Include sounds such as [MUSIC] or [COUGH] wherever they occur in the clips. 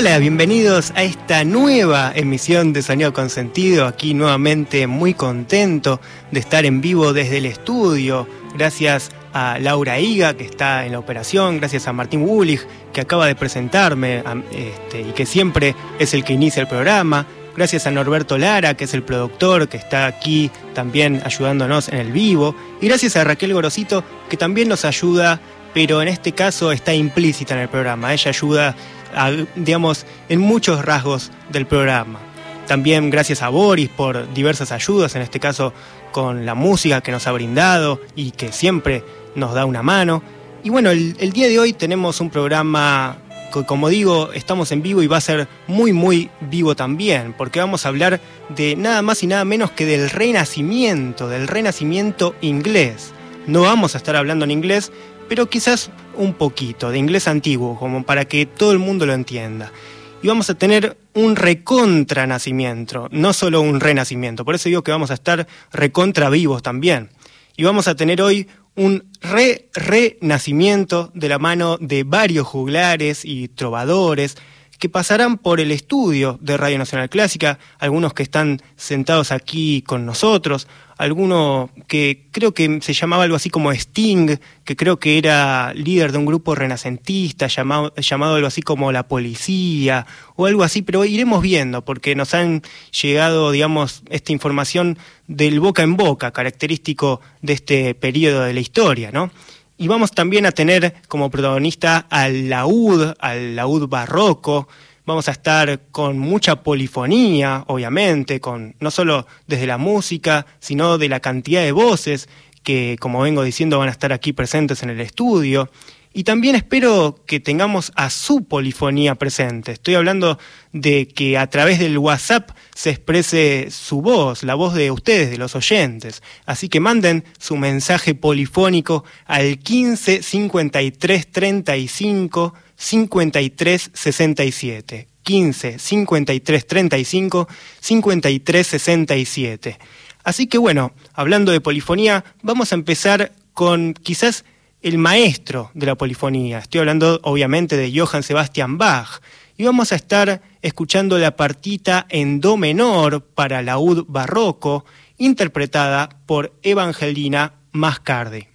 Hola, bienvenidos a esta nueva emisión de Sonido con Sentido. Aquí nuevamente muy contento de estar en vivo desde el estudio. Gracias a Laura Higa, que está en la operación. Gracias a Martín Wulich, que acaba de presentarme este, y que siempre es el que inicia el programa. Gracias a Norberto Lara, que es el productor, que está aquí también ayudándonos en el vivo. Y gracias a Raquel Gorosito, que también nos ayuda, pero en este caso está implícita en el programa. Ella ayuda digamos, en muchos rasgos del programa. También gracias a Boris por diversas ayudas, en este caso con la música que nos ha brindado y que siempre nos da una mano. Y bueno, el, el día de hoy tenemos un programa que, como digo, estamos en vivo y va a ser muy, muy vivo también, porque vamos a hablar de nada más y nada menos que del renacimiento, del renacimiento inglés. No vamos a estar hablando en inglés, pero quizás un poquito de inglés antiguo, como para que todo el mundo lo entienda. Y vamos a tener un recontra nacimiento, no solo un renacimiento. Por eso digo que vamos a estar recontra vivos también. Y vamos a tener hoy un re-renacimiento de la mano de varios juglares y trovadores que pasarán por el estudio de Radio Nacional Clásica, algunos que están sentados aquí con nosotros, alguno que creo que se llamaba algo así como Sting, que creo que era líder de un grupo renacentista llamado, llamado algo así como La Policía o algo así, pero iremos viendo porque nos han llegado, digamos, esta información del boca en boca, característico de este periodo de la historia, ¿no? Y vamos también a tener como protagonista al laúd, al laúd barroco. Vamos a estar con mucha polifonía, obviamente, con no solo desde la música, sino de la cantidad de voces que, como vengo diciendo, van a estar aquí presentes en el estudio. Y también espero que tengamos a su polifonía presente. Estoy hablando de que a través del WhatsApp se exprese su voz, la voz de ustedes, de los oyentes. Así que manden su mensaje polifónico al 15 53 35 53 67. 15 53 35 53 67. Así que bueno, hablando de polifonía, vamos a empezar con quizás el maestro de la polifonía. Estoy hablando obviamente de Johann Sebastian Bach. Y vamos a estar escuchando la partita en Do menor para laúd barroco, interpretada por Evangelina Mascardi.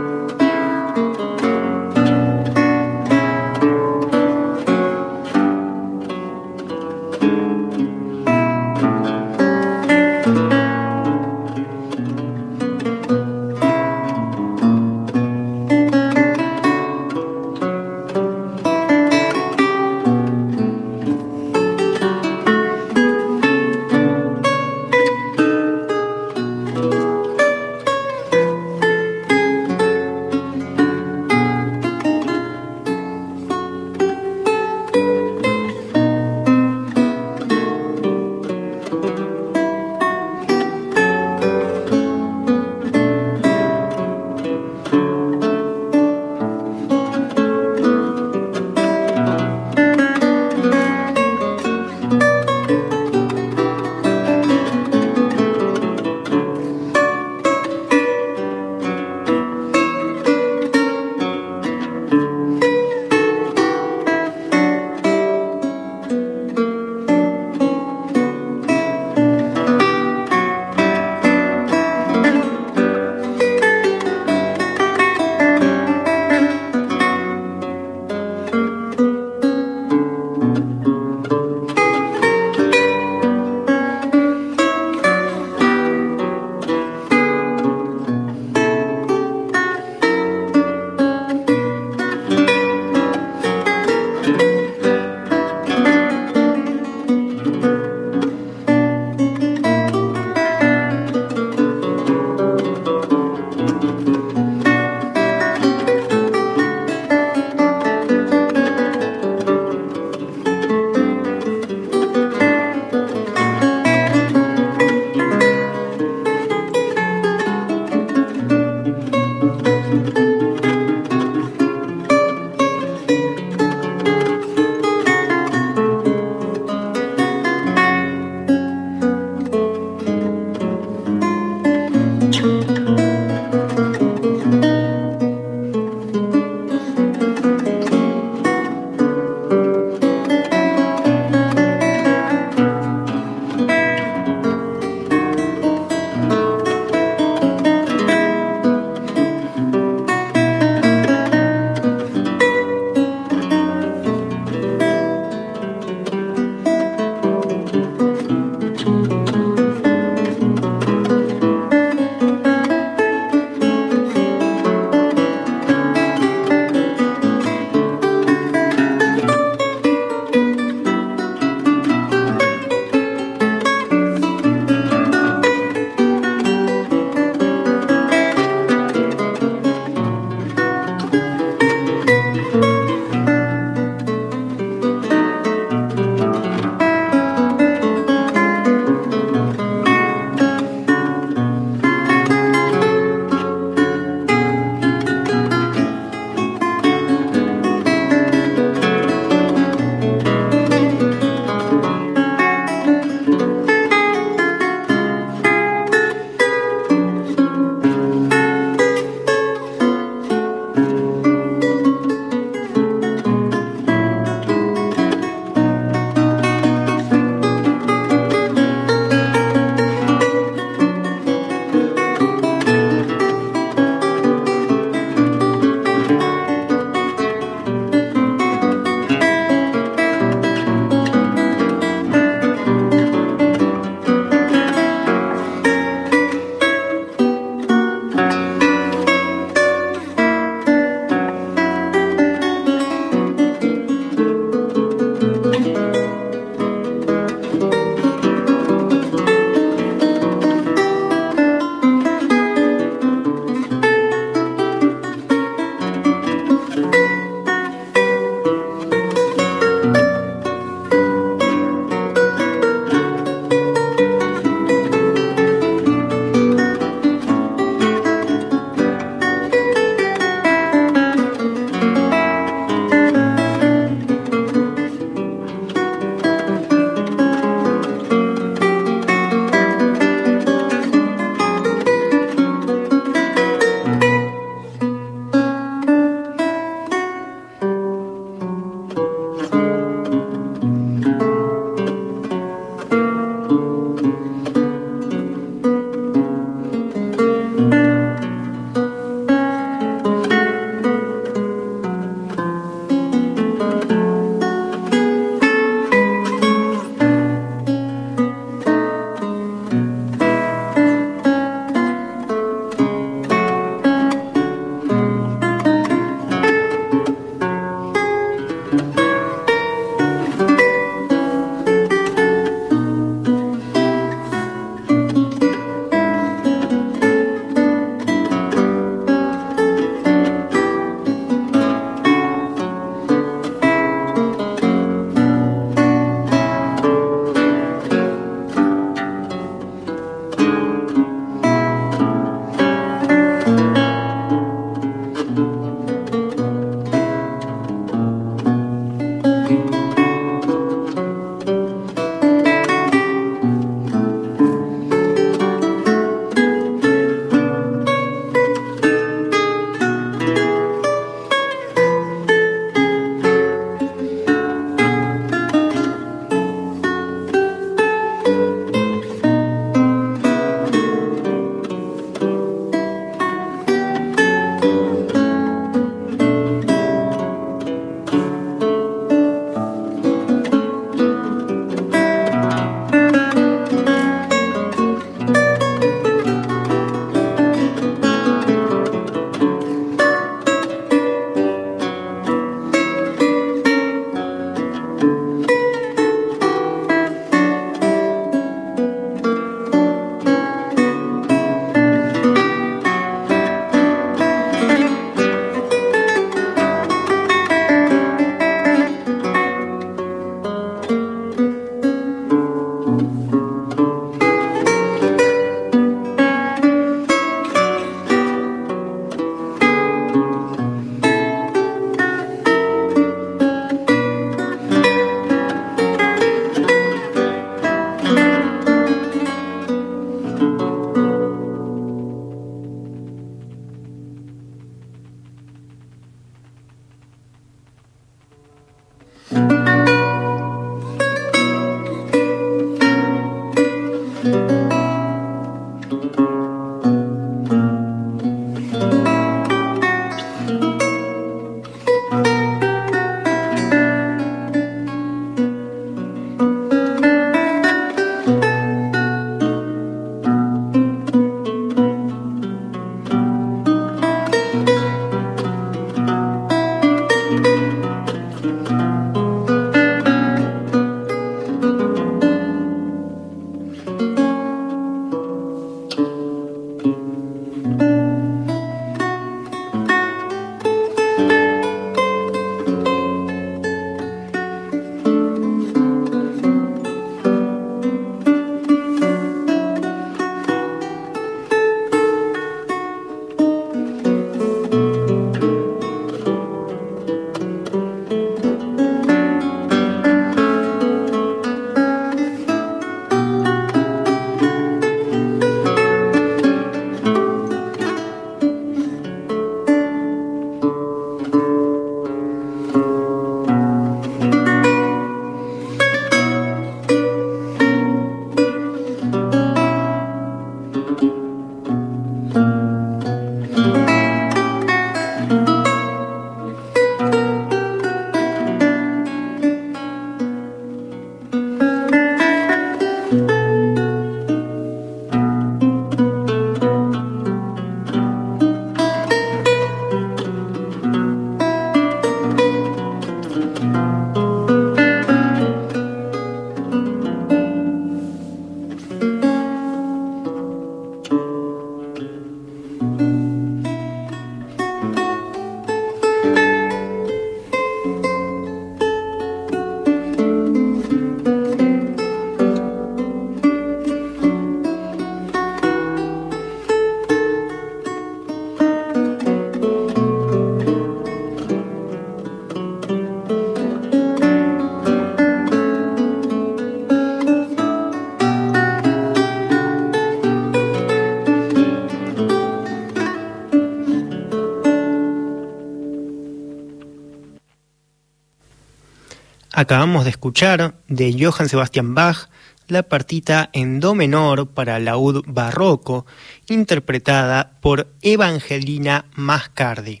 Acabamos de escuchar de Johann Sebastian Bach la partita en Do menor para laúd barroco, interpretada por Evangelina Mascardi.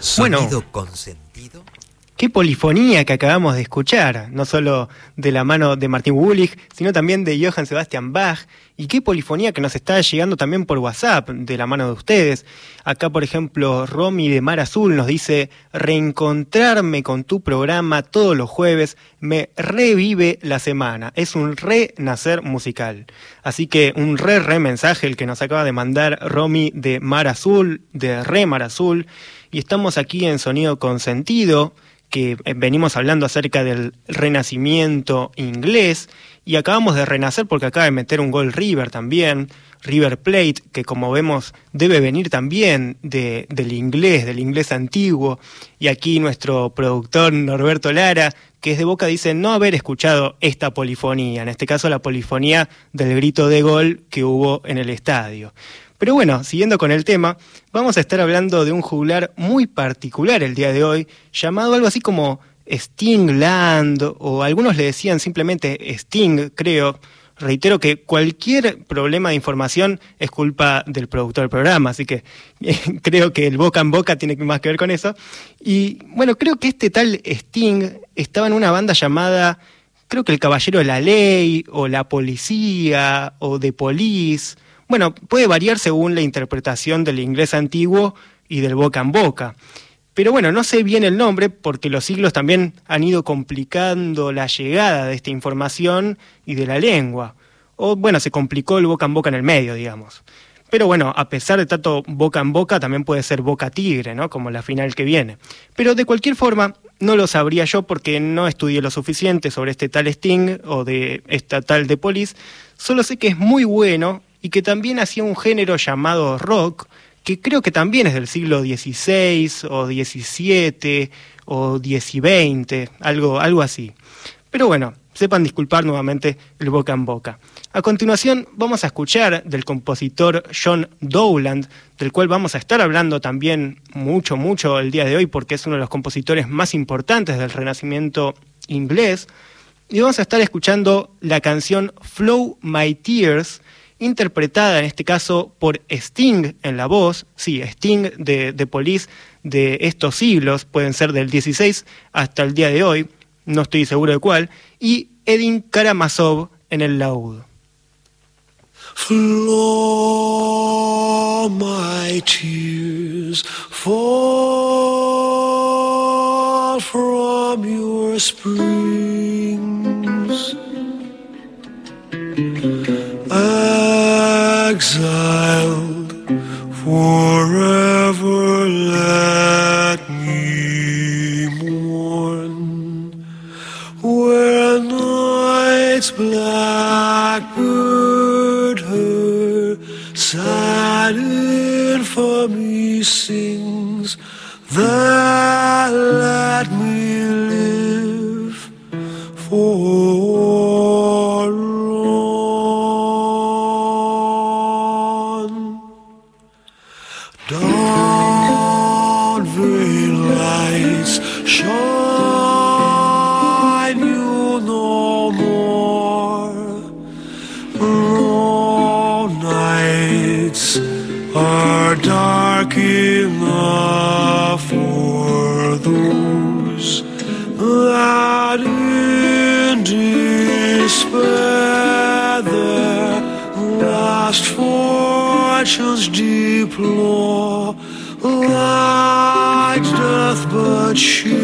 Sonido consentido Qué polifonía que acabamos de escuchar, no solo de la mano de Martín Wulich, sino también de Johann Sebastian Bach, y qué polifonía que nos está llegando también por WhatsApp, de la mano de ustedes. Acá, por ejemplo, Romy de Mar Azul nos dice, reencontrarme con tu programa todos los jueves me revive la semana, es un renacer musical. Así que un re re mensaje el que nos acaba de mandar Romy de Mar Azul, de Re Mar Azul, y estamos aquí en Sonido con Sentido que eh, venimos hablando acerca del renacimiento inglés y acabamos de renacer porque acaba de meter un gol River también, River Plate, que como vemos debe venir también de, del inglés, del inglés antiguo. Y aquí nuestro productor Norberto Lara, que es de Boca, dice no haber escuchado esta polifonía, en este caso la polifonía del grito de gol que hubo en el estadio. Pero bueno, siguiendo con el tema, vamos a estar hablando de un juglar muy particular el día de hoy, llamado algo así como Stingland, o algunos le decían simplemente Sting, creo. Reitero que cualquier problema de información es culpa del productor del programa, así que [LAUGHS] creo que el boca en boca tiene más que ver con eso. Y bueno, creo que este tal Sting estaba en una banda llamada, creo que El Caballero de la Ley, o La Policía, o The Police bueno, puede variar según la interpretación del inglés antiguo y del boca en boca. Pero bueno, no sé bien el nombre porque los siglos también han ido complicando la llegada de esta información y de la lengua. O bueno, se complicó el boca en boca en el medio, digamos. Pero bueno, a pesar de tanto boca en boca, también puede ser boca tigre, ¿no? Como la final que viene. Pero de cualquier forma, no lo sabría yo porque no estudié lo suficiente sobre este tal Sting o de esta tal de Police. Solo sé que es muy bueno y que también hacía un género llamado rock, que creo que también es del siglo XVI o XVII o XIX, algo, algo así. Pero bueno, sepan disculpar nuevamente el boca en boca. A continuación vamos a escuchar del compositor John Dowland, del cual vamos a estar hablando también mucho, mucho el día de hoy porque es uno de los compositores más importantes del Renacimiento inglés. Y vamos a estar escuchando la canción Flow My Tears, interpretada en este caso por Sting en la voz, sí, Sting de, de Police de estos siglos, pueden ser del 16 hasta el día de hoy, no estoy seguro de cuál, y Edin Karamazov en el laúd. Flow my tears fall from your springs. Exiled forever let me mourn. Where night's blackbird her sad infamy sings that let me live for shine you no more. All nights are dark enough for those that in despair their last fortunes deplore. But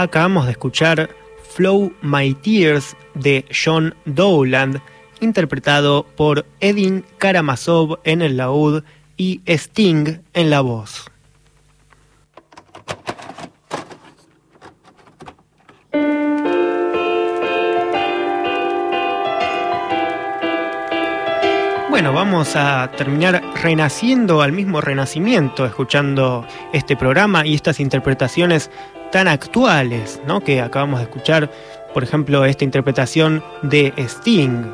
Acabamos de escuchar Flow My Tears de John Dowland, interpretado por Edin Karamazov en el laúd y Sting en la voz. Bueno, vamos a terminar renaciendo al mismo renacimiento, escuchando este programa y estas interpretaciones tan actuales, ¿no? Que acabamos de escuchar, por ejemplo, esta interpretación de Sting.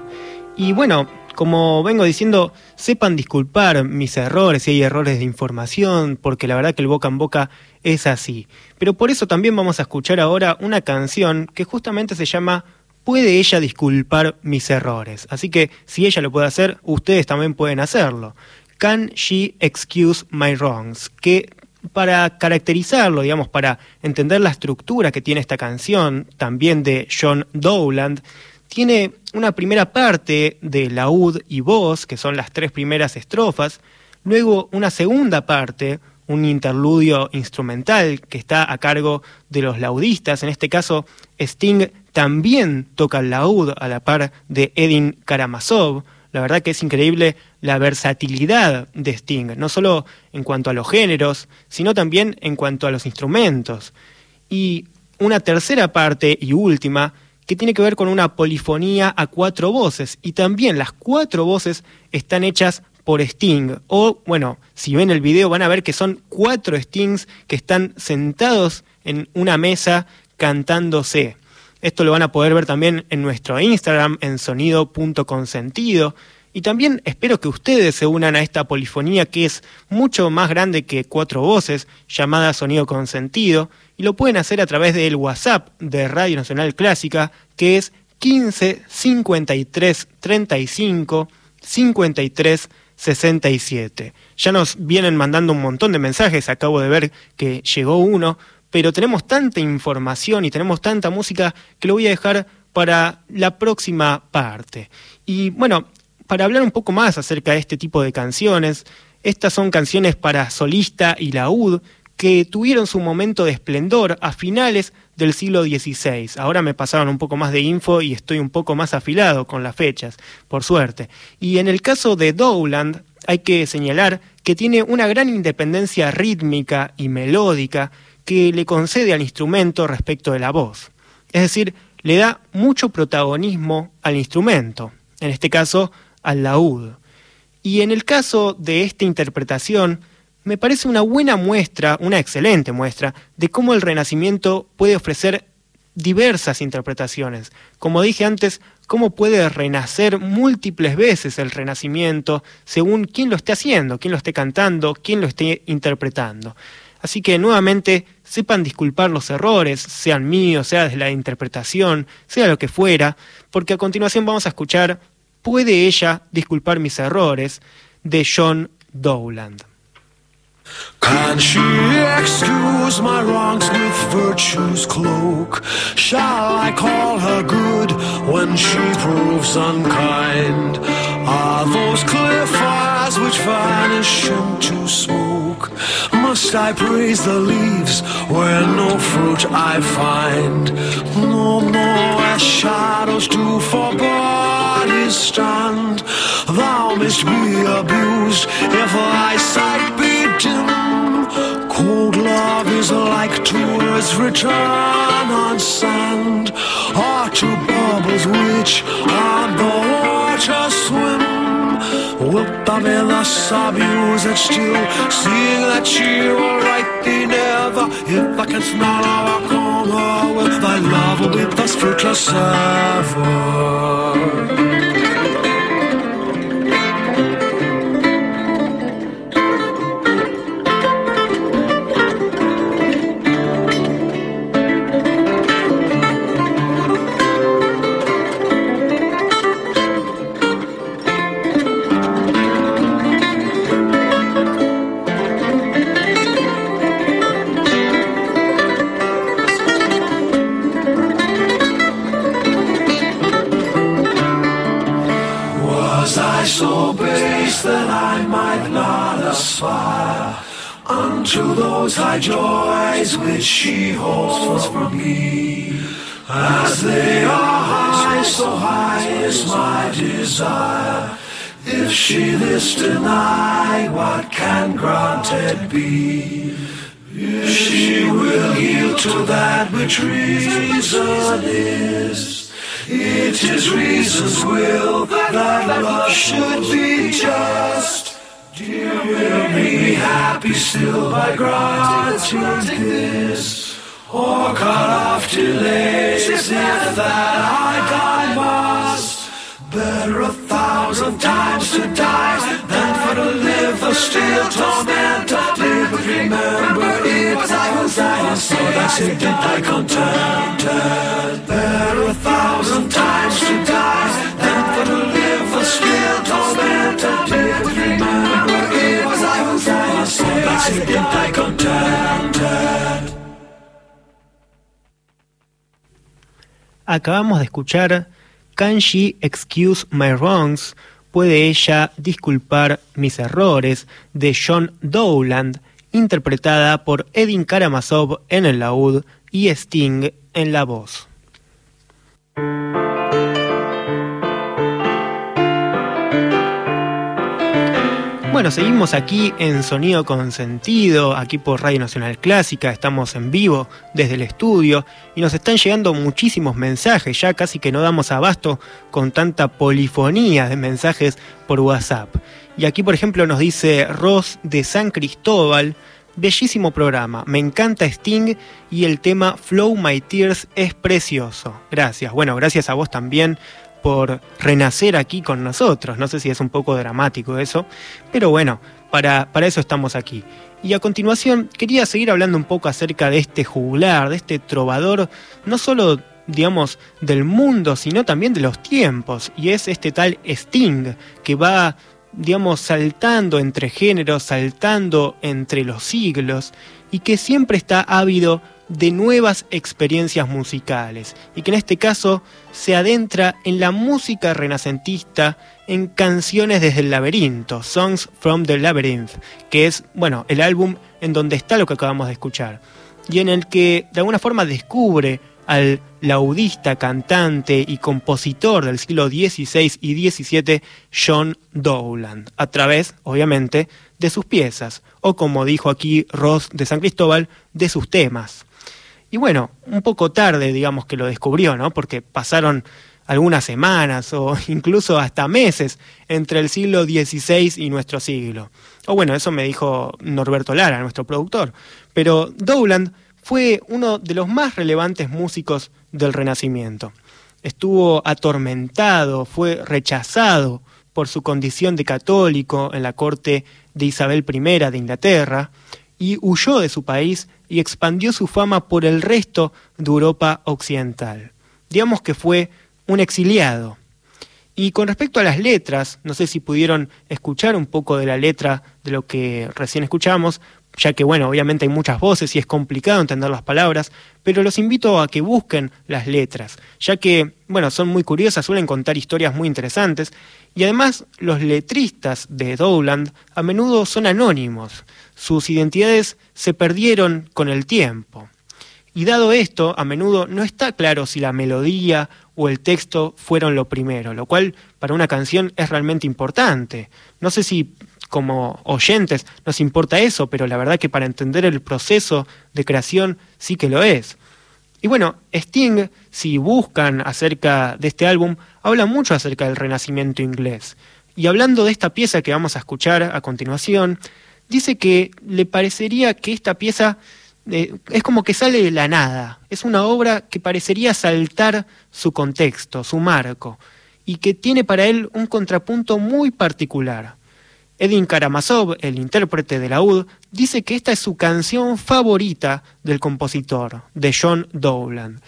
Y bueno, como vengo diciendo, sepan disculpar mis errores si hay errores de información, porque la verdad que el boca en boca es así. Pero por eso también vamos a escuchar ahora una canción que justamente se llama ¿Puede ella disculpar mis errores? Así que si ella lo puede hacer, ustedes también pueden hacerlo. Can she excuse my wrongs? Que para caracterizarlo, digamos, para entender la estructura que tiene esta canción, también de John Dowland, tiene una primera parte de laúd y voz, que son las tres primeras estrofas, luego una segunda parte, un interludio instrumental que está a cargo de los laudistas, en este caso Sting también toca el laúd a la par de Edin Karamazov, la verdad que es increíble la versatilidad de Sting, no solo en cuanto a los géneros, sino también en cuanto a los instrumentos. Y una tercera parte y última que tiene que ver con una polifonía a cuatro voces, y también las cuatro voces están hechas por Sting, o bueno, si ven el video van a ver que son cuatro Stings que están sentados en una mesa cantándose. Esto lo van a poder ver también en nuestro Instagram, en sonido.consentido. Y también espero que ustedes se unan a esta polifonía que es mucho más grande que cuatro voces, llamada Sonido Consentido, y lo pueden hacer a través del WhatsApp de Radio Nacional Clásica, que es 15 53 35 53 67. Ya nos vienen mandando un montón de mensajes, acabo de ver que llegó uno, pero tenemos tanta información y tenemos tanta música que lo voy a dejar para la próxima parte. Y bueno, para hablar un poco más acerca de este tipo de canciones, estas son canciones para solista y laúd que tuvieron su momento de esplendor a finales del siglo XVI. Ahora me pasaron un poco más de info y estoy un poco más afilado con las fechas, por suerte. Y en el caso de Dowland, hay que señalar que tiene una gran independencia rítmica y melódica que le concede al instrumento respecto de la voz. Es decir, le da mucho protagonismo al instrumento, en este caso al laúd. Y en el caso de esta interpretación, me parece una buena muestra, una excelente muestra, de cómo el Renacimiento puede ofrecer diversas interpretaciones. Como dije antes, cómo puede renacer múltiples veces el Renacimiento según quién lo esté haciendo, quién lo esté cantando, quién lo esté interpretando. Así que nuevamente sepan disculpar los errores, sean míos, sea de la interpretación, sea lo que fuera, porque a continuación vamos a escuchar ¿Puede ella disculpar mis errores? de John Dowland. Can she excuse my wrongs with virtue's cloak? Shall I call her good when she proves unkind? Are those clear fires which vanish into smoke? Must I praise the leaves where no fruit I find? No, more as shadows do for bodies stand. Thou must be abused if thy sight be dim. Cold love is like words written on sand, or two bubbles which on the water swim. Wilderness abused still. Seeing that you are right than never, If I can smile how I come With thy love with us fruitless ever that I might not aspire unto those high joys which she holds for me? As they are high, so high is my desire. If she this deny, what can granted be? If she will yield to that which reason is, it is reason's will that love should be just. Dear, will me happy still by granting this, or cut off delays if that I die must. Better a thousand times to die than for to live the still torment. Live remember it was I who so that sick did I contented. Better a thousand times to die than for to live the still torment. Remember it I who that did I. Acabamos de escuchar Can She Excuse My Wrongs? ¿Puede ella disculpar mis errores? de John Dowland, interpretada por Edin Karamazov en el laúd y Sting en la voz. Bueno, seguimos aquí en Sonido con Sentido, aquí por Radio Nacional Clásica, estamos en vivo desde el estudio y nos están llegando muchísimos mensajes, ya casi que no damos abasto con tanta polifonía de mensajes por WhatsApp. Y aquí, por ejemplo, nos dice Ross de San Cristóbal, bellísimo programa, me encanta Sting y el tema Flow My Tears es precioso. Gracias, bueno, gracias a vos también por renacer aquí con nosotros. No sé si es un poco dramático eso, pero bueno, para, para eso estamos aquí. Y a continuación quería seguir hablando un poco acerca de este juglar, de este trovador, no solo digamos del mundo, sino también de los tiempos, y es este tal Sting que va digamos saltando entre géneros, saltando entre los siglos y que siempre está ávido de nuevas experiencias musicales y que en este caso se adentra en la música renacentista en canciones desde el laberinto, Songs from the Labyrinth, que es, bueno, el álbum en donde está lo que acabamos de escuchar y en el que de alguna forma descubre al laudista, cantante y compositor del siglo XVI y XVII John Dowland, a través, obviamente, de sus piezas, o como dijo aquí Ross de San Cristóbal, de sus temas. Y bueno, un poco tarde, digamos, que lo descubrió, ¿no? Porque pasaron algunas semanas o [LAUGHS] incluso hasta meses entre el siglo XVI y nuestro siglo. O bueno, eso me dijo Norberto Lara, nuestro productor. Pero Dowland fue uno de los más relevantes músicos del Renacimiento. Estuvo atormentado, fue rechazado por su condición de católico en la corte de Isabel I de Inglaterra, y huyó de su país y expandió su fama por el resto de Europa occidental. Digamos que fue un exiliado. Y con respecto a las letras, no sé si pudieron escuchar un poco de la letra de lo que recién escuchamos, ya que bueno, obviamente hay muchas voces y es complicado entender las palabras, pero los invito a que busquen las letras, ya que bueno, son muy curiosas, suelen contar historias muy interesantes y además los letristas de Dowland a menudo son anónimos, sus identidades se perdieron con el tiempo. Y dado esto, a menudo no está claro si la melodía o el texto fueron lo primero, lo cual para una canción es realmente importante. No sé si como oyentes nos importa eso, pero la verdad que para entender el proceso de creación sí que lo es. Y bueno, Sting, si buscan acerca de este álbum, habla mucho acerca del renacimiento inglés. Y hablando de esta pieza que vamos a escuchar a continuación, dice que le parecería que esta pieza es como que sale de la nada, es una obra que parecería saltar su contexto, su marco, y que tiene para él un contrapunto muy particular. Edin Karamazov, el intérprete de la dice que esta es su canción favorita del compositor, de John Dowland.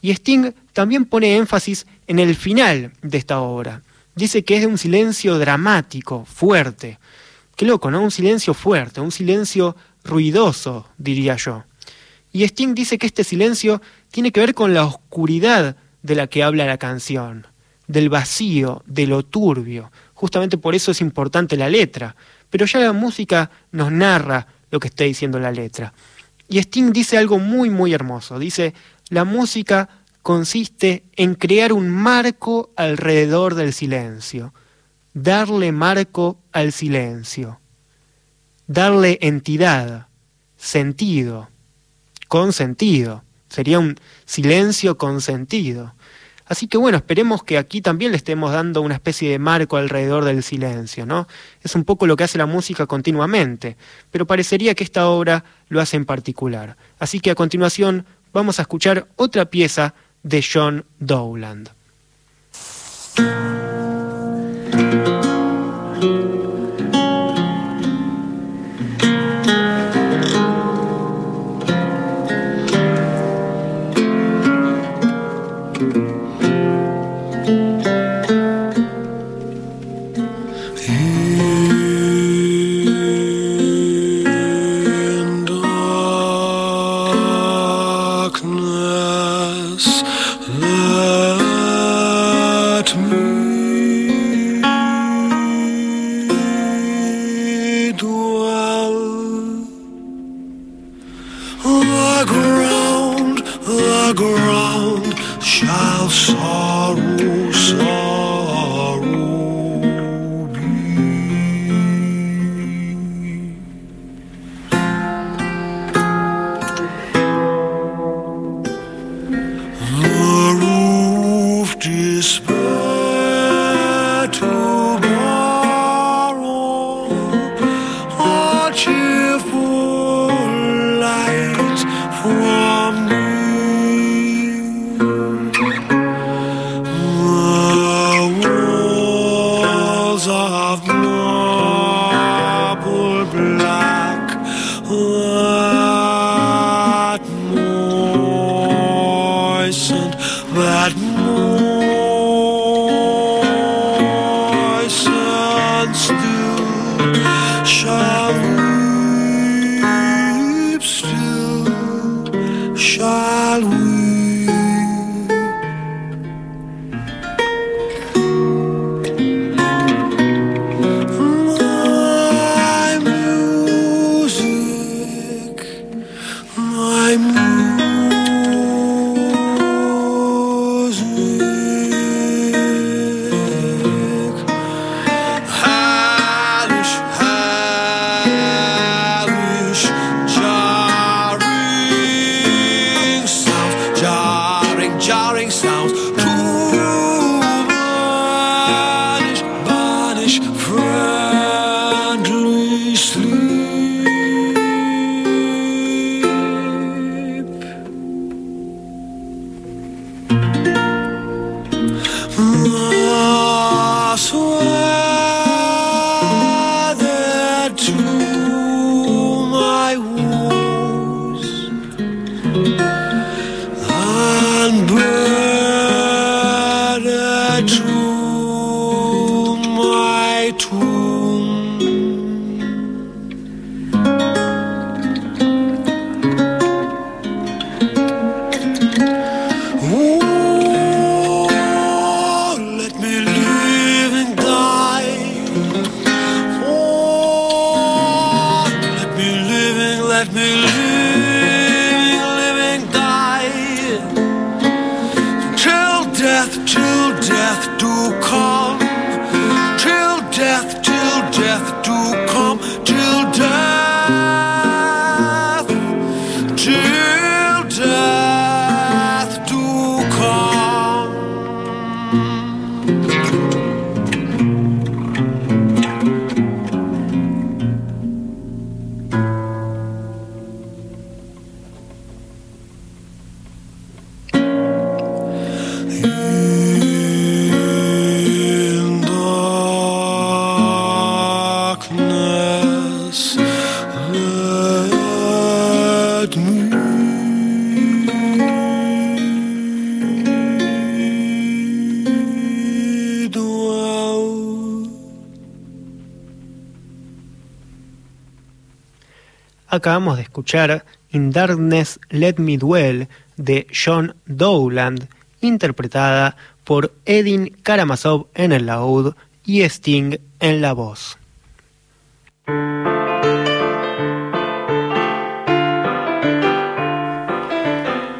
Y Sting también pone énfasis en el final de esta obra. Dice que es de un silencio dramático, fuerte. Qué loco, ¿no? Un silencio fuerte, un silencio ruidoso, diría yo. Y Sting dice que este silencio tiene que ver con la oscuridad de la que habla la canción, del vacío, de lo turbio. Justamente por eso es importante la letra. Pero ya la música nos narra lo que está diciendo la letra. Y Sting dice algo muy, muy hermoso. Dice, la música consiste en crear un marco alrededor del silencio, darle marco al silencio darle entidad, sentido, con sentido. Sería un silencio con sentido. Así que bueno, esperemos que aquí también le estemos dando una especie de marco alrededor del silencio, ¿no? Es un poco lo que hace la música continuamente, pero parecería que esta obra lo hace en particular. Así que a continuación vamos a escuchar otra pieza de John Dowland. Acabamos de escuchar In Darkness Let Me Dwell de John Dowland, interpretada por Edin Karamazov en el laúd y Sting en la voz.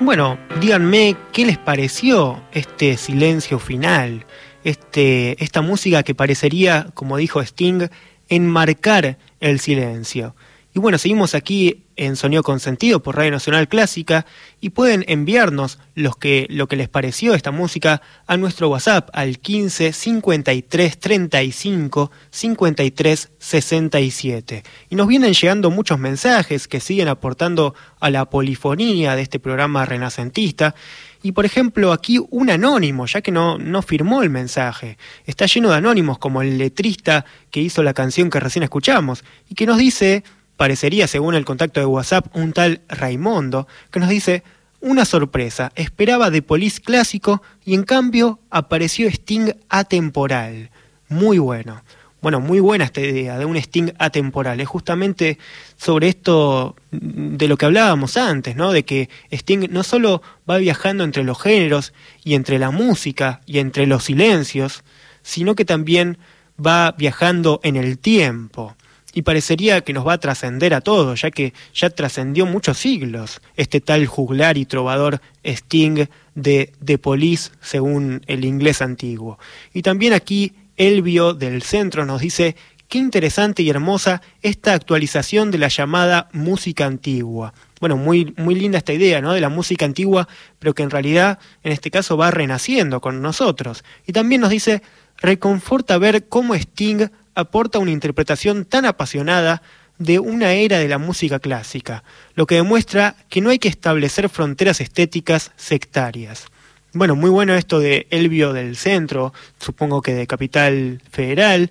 Bueno, díganme qué les pareció este silencio final, este, esta música que parecería, como dijo Sting, enmarcar el silencio. Y bueno, seguimos aquí en Sonido con Sentido por Radio Nacional Clásica y pueden enviarnos los que, lo que les pareció esta música a nuestro WhatsApp al 15 53 35 53 67. Y nos vienen llegando muchos mensajes que siguen aportando a la polifonía de este programa renacentista. Y por ejemplo, aquí un anónimo, ya que no, no firmó el mensaje, está lleno de anónimos como el letrista que hizo la canción que recién escuchamos y que nos dice parecería, según el contacto de WhatsApp, un tal Raimondo, que nos dice, una sorpresa, esperaba de Police clásico y en cambio apareció Sting atemporal. Muy bueno. Bueno, muy buena esta idea de un Sting atemporal. Es justamente sobre esto de lo que hablábamos antes, ¿no? De que Sting no solo va viajando entre los géneros y entre la música y entre los silencios, sino que también va viajando en el tiempo y parecería que nos va a trascender a todos, ya que ya trascendió muchos siglos este tal juglar y trovador Sting de The Police, según el inglés antiguo. Y también aquí Elvio del Centro nos dice, qué interesante y hermosa esta actualización de la llamada música antigua. Bueno, muy, muy linda esta idea, ¿no? De la música antigua, pero que en realidad, en este caso, va renaciendo con nosotros. Y también nos dice, reconforta ver cómo Sting aporta una interpretación tan apasionada de una era de la música clásica, lo que demuestra que no hay que establecer fronteras estéticas sectarias. Bueno, muy bueno esto de Elvio del Centro, supongo que de Capital Federal,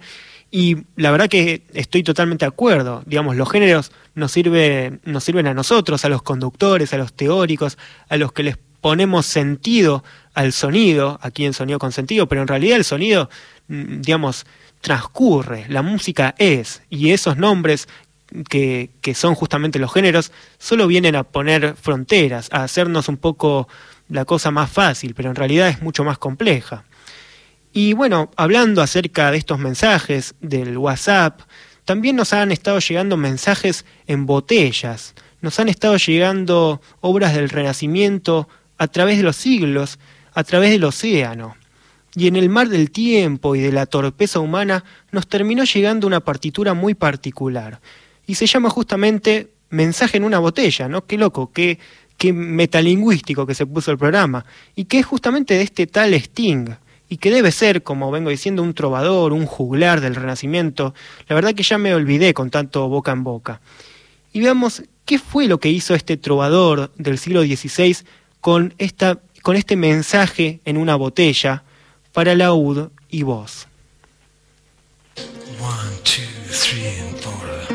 y la verdad que estoy totalmente de acuerdo. Digamos, los géneros nos, sirve, nos sirven a nosotros, a los conductores, a los teóricos, a los que les ponemos sentido al sonido, aquí en Sonido con Sentido, pero en realidad el sonido, mm, digamos, transcurre, la música es, y esos nombres que, que, son justamente los géneros, solo vienen a poner fronteras, a hacernos un poco la cosa más fácil, pero en realidad es mucho más compleja. Y bueno, hablando acerca de estos mensajes del WhatsApp, también nos han estado llegando mensajes en botellas, nos han estado llegando obras del Renacimiento a través de los siglos, a través del océano y en el mar del tiempo y de la torpeza humana nos terminó llegando una partitura muy particular. Y se llama justamente Mensaje en una botella, ¿no? Qué loco, qué, qué metalingüístico que se puso el programa. Y que es justamente de este tal Sting. Y que debe ser, como vengo diciendo, un trovador, un juglar del Renacimiento. La verdad que ya me olvidé con tanto boca en boca. Y veamos qué fue lo que hizo este trovador del siglo XVI con, esta, con este mensaje en una botella para laúd y voz. One, two, three, and four.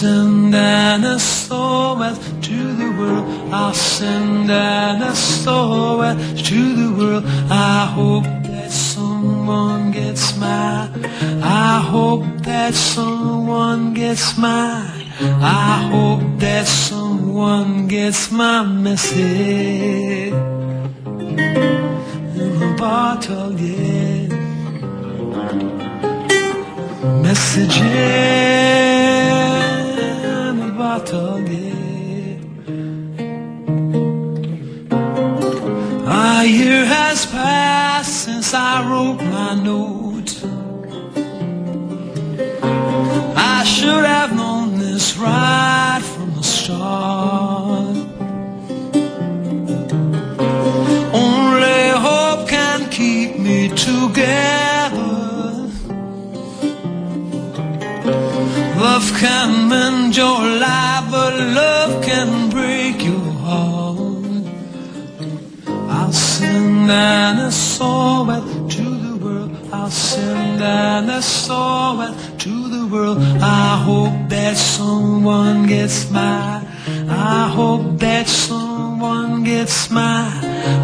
Send an SOS to the world. I'll send an SOS to the world. I hope that someone gets my. I hope that someone gets my. I hope that someone gets my message in a bottle, yeah. Message bottle. A year has passed since I wrote my note. I should have known this right from the start. Only hope can keep me together. Can mend your life, but love can break your heart. I'll send an SOS to the world. I'll send an SOS to the world. I hope that someone gets my. I hope that someone gets my.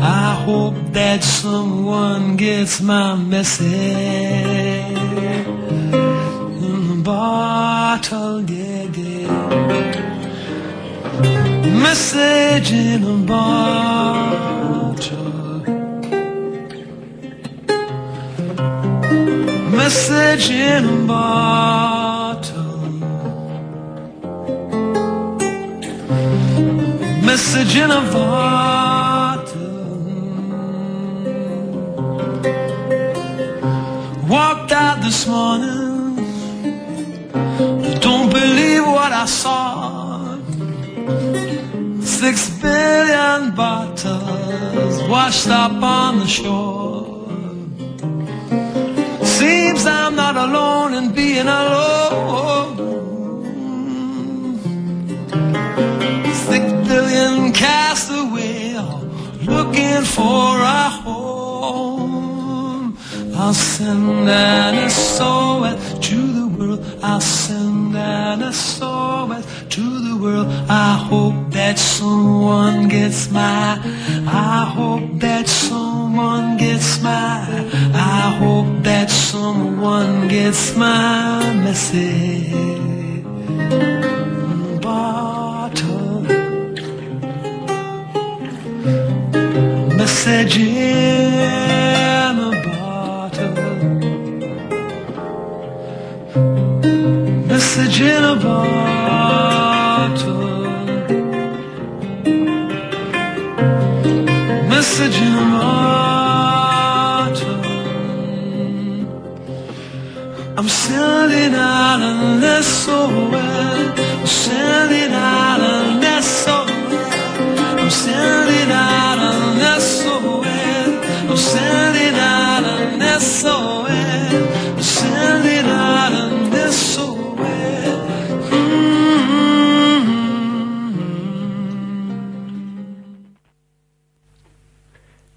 I hope that someone gets my message bottle, yeah, yeah. Message in a bottle. Message in a bottle. Message in a bottle. Walked out this morning. Don't believe what I saw. Six billion bottles washed up on the shore. Seems I'm not alone in being alone. Six billion castaway all looking for a home. I'll send an SOS. I'll send an SOS to the world. I hope that someone gets my. I hope that someone gets my. I hope that someone gets my message. Bottle. Message In a bottle. Message in a bottle. I'm sending out an SOS. I'm sending out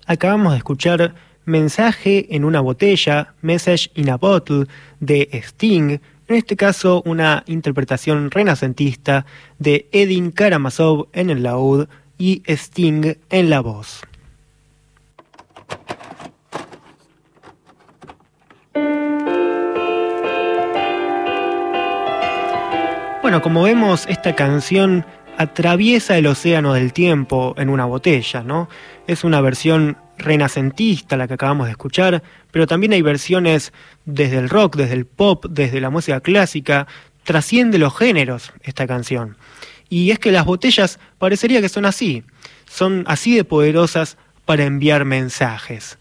Acabamos de escuchar Mensaje en una botella, Message in a Bottle, de Sting, en este caso una interpretación renacentista de Edin Karamazov en el laúd y Sting en la voz. Bueno, como vemos, esta canción atraviesa el océano del tiempo en una botella, ¿no? Es una versión renacentista la que acabamos de escuchar, pero también hay versiones desde el rock, desde el pop, desde la música clásica, trasciende los géneros esta canción. Y es que las botellas parecería que son así, son así de poderosas para enviar mensajes.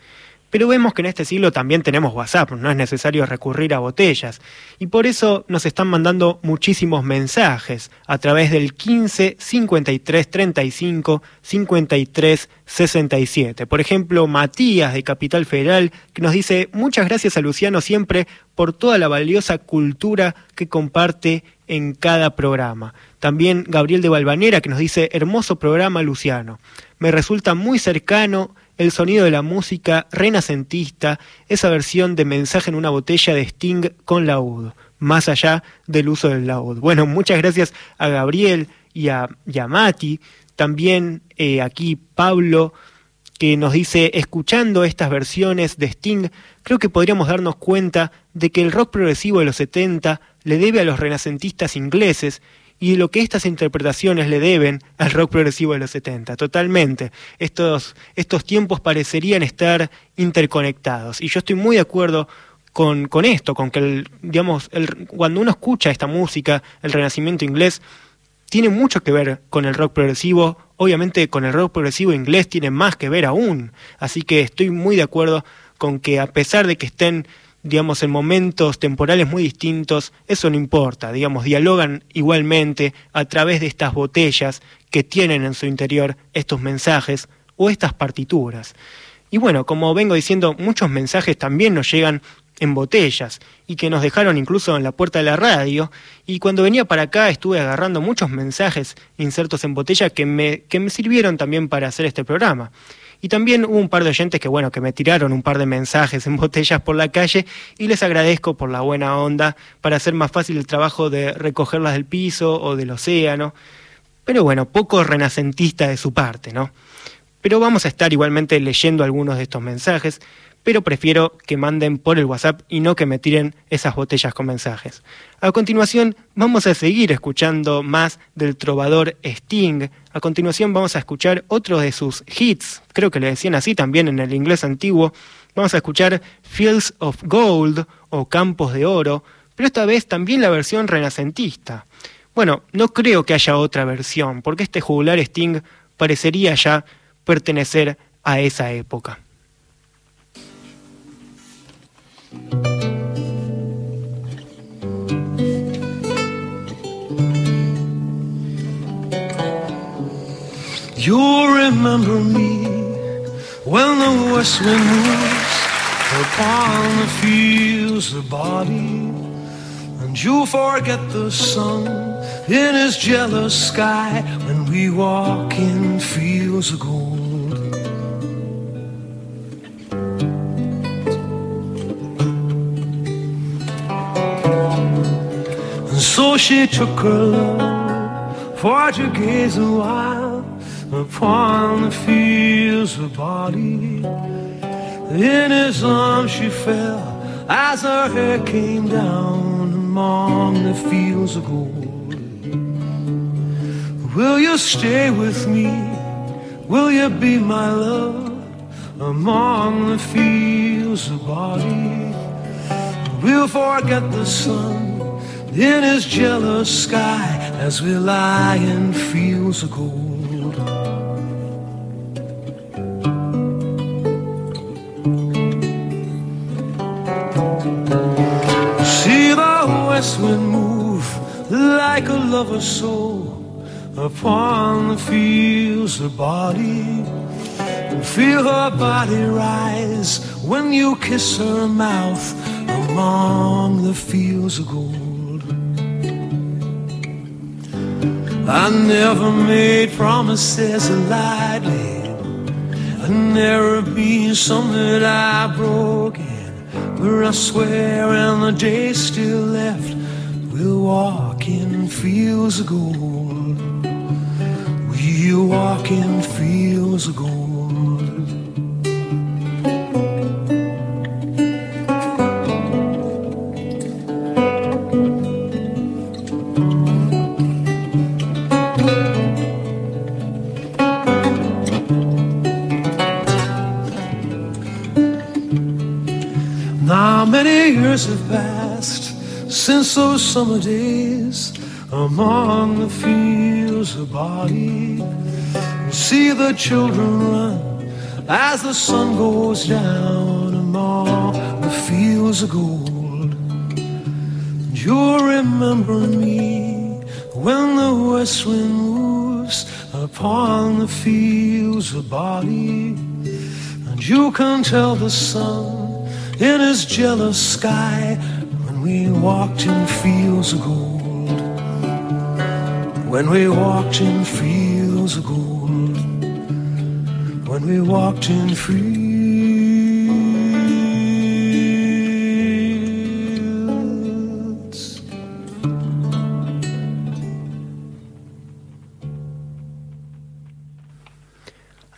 Pero vemos que en este siglo también tenemos WhatsApp, no es necesario recurrir a botellas. Y por eso nos están mandando muchísimos mensajes a través del 15 53 35 53 67. Por ejemplo, Matías de Capital Federal que nos dice muchas gracias a Luciano siempre por toda la valiosa cultura que comparte en cada programa. También Gabriel de Valvanera que nos dice hermoso programa Luciano. Me resulta muy cercano el sonido de la música renacentista, esa versión de mensaje en una botella de Sting con laúd, más allá del uso del laúd. Bueno, muchas gracias a Gabriel y a, Mati, también eh, aquí Pablo, que nos dice, escuchando estas versiones de Sting, creo que podríamos darnos cuenta de que el rock progresivo de los 70 le debe a los renacentistas ingleses y lo que estas interpretaciones le deben al rock progresivo de los 70. Totalmente. Estos, estos tiempos parecerían estar interconectados. Y yo estoy muy de acuerdo con, con esto, con que, el, digamos, el, cuando uno escucha esta música, el renacimiento inglés, tiene mucho que ver con el rock progresivo. Obviamente con el rock progresivo inglés tiene más que ver aún. Así que estoy muy de acuerdo con que a pesar de que estén digamos, en momentos temporales muy distintos, eso no importa, digamos, dialogan igualmente a través de estas botellas que tienen en su interior estos mensajes o estas partituras. Y bueno, como vengo diciendo, muchos mensajes también nos llegan en botellas y que nos dejaron incluso en la puerta de la radio. Y cuando venía para acá estuve agarrando muchos mensajes insertos en botella que me, que me sirvieron también para hacer este programa. Y también hubo un par de oyentes que, bueno, que me tiraron un par de mensajes en botellas por la calle y les agradezco por la buena onda para hacer más fácil el trabajo de recogerlas del piso o del océano. Pero bueno, poco renacentista de su parte, ¿no? Pero vamos a estar igualmente leyendo algunos de estos mensajes pero prefiero que manden por el WhatsApp y no que me tiren esas botellas con mensajes. A continuación vamos a seguir escuchando más del trovador Sting. A continuación vamos a escuchar otro de sus hits, creo que le decían así también en el inglés antiguo. Vamos a escuchar Fields of Gold o Campos de Oro, pero esta vez también la versión renacentista. Bueno, no creo que haya otra versión, porque este jugular Sting parecería ya pertenecer a esa época. You'll remember me when the west wind moves upon the fields of body, and you'll forget the sun in his jealous sky when we walk in fields of gold. She took her love for to gaze a while upon the fields of body. In his arms she fell as her hair came down among the fields of gold. Will you stay with me? Will you be my love among the fields of body? We'll forget the sun in his jealous sky as we lie in fields of gold. See the west wind move like a lover's soul upon the fields of body. And feel her body rise when you kiss her mouth among the fields of gold. I never made promises lightly. I never been some that I broken. But I swear, and the day still left, we'll walk in fields of gold. We'll walk in fields of gold. Since those summer days among the fields of body. See the children run as the sun goes down among the fields of gold. And you'll remember me when the west wind moves upon the fields of barley. And you can tell the sun in his jealous sky we walked in fields of gold. When we walked in fields of gold. When we walked in fields.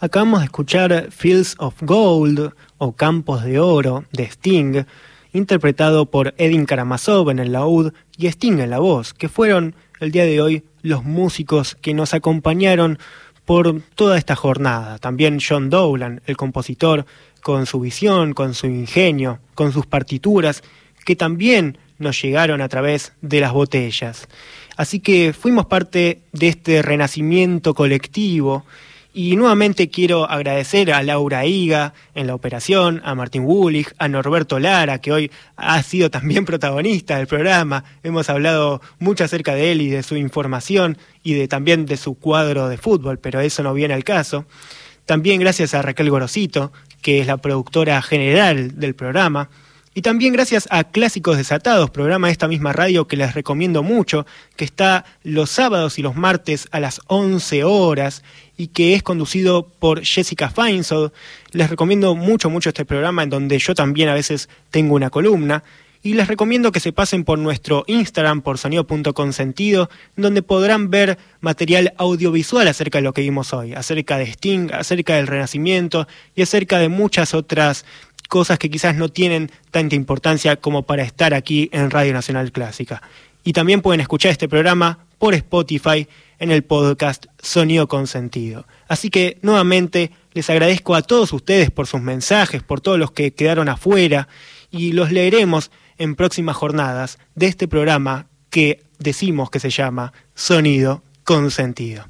Acabamos de escuchar Fields of Gold o Campos de Oro de Sting, interpretado por Edin Karamazov en el laúd y Sting en la voz, que fueron el día de hoy los músicos que nos acompañaron por toda esta jornada. También John Dowland, el compositor, con su visión, con su ingenio, con sus partituras, que también nos llegaron a través de las botellas. Así que fuimos parte de este renacimiento colectivo y nuevamente quiero agradecer a Laura Higa en la operación, a Martín Wulich, a Norberto Lara, que hoy ha sido también [LAUGHS] protagonista del programa. Hemos hablado mucho acerca de él y de su información y de también de su cuadro de fútbol, pero eso no viene al caso. También gracias a Raquel Gorosito, que es la productora general del programa. Y también gracias a Clásicos Desatados, programa de esta misma radio que les recomiendo mucho, que está los sábados y los martes a las 11 horas y que es conducido por Jessica Feinsold. Les recomiendo mucho, mucho este programa en donde yo también a veces tengo una columna. Y les recomiendo que se pasen por nuestro Instagram, por sonido.consentido, donde podrán ver material audiovisual acerca de lo que vimos hoy, acerca de Sting, acerca del Renacimiento y acerca de muchas otras cosas que quizás no tienen tanta importancia como para estar aquí en Radio Nacional Clásica. Y también pueden escuchar este programa por Spotify en el podcast Sonido con Sentido. Así que nuevamente les agradezco a todos ustedes por sus mensajes, por todos los que quedaron afuera y los leeremos en próximas jornadas de este programa que decimos que se llama Sonido con Sentido.